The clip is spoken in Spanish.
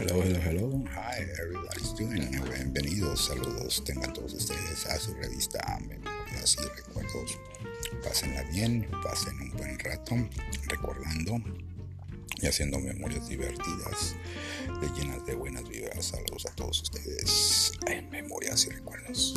Hello, hello, hello hi, everybody's doing. Bienvenidos, saludos, tengan todos ustedes a su revista Memorias y Recuerdos. Pásenla bien, pasen un buen rato recordando y haciendo memorias divertidas, de llenas de buenas vibras. Saludos a todos ustedes en Memorias y Recuerdos.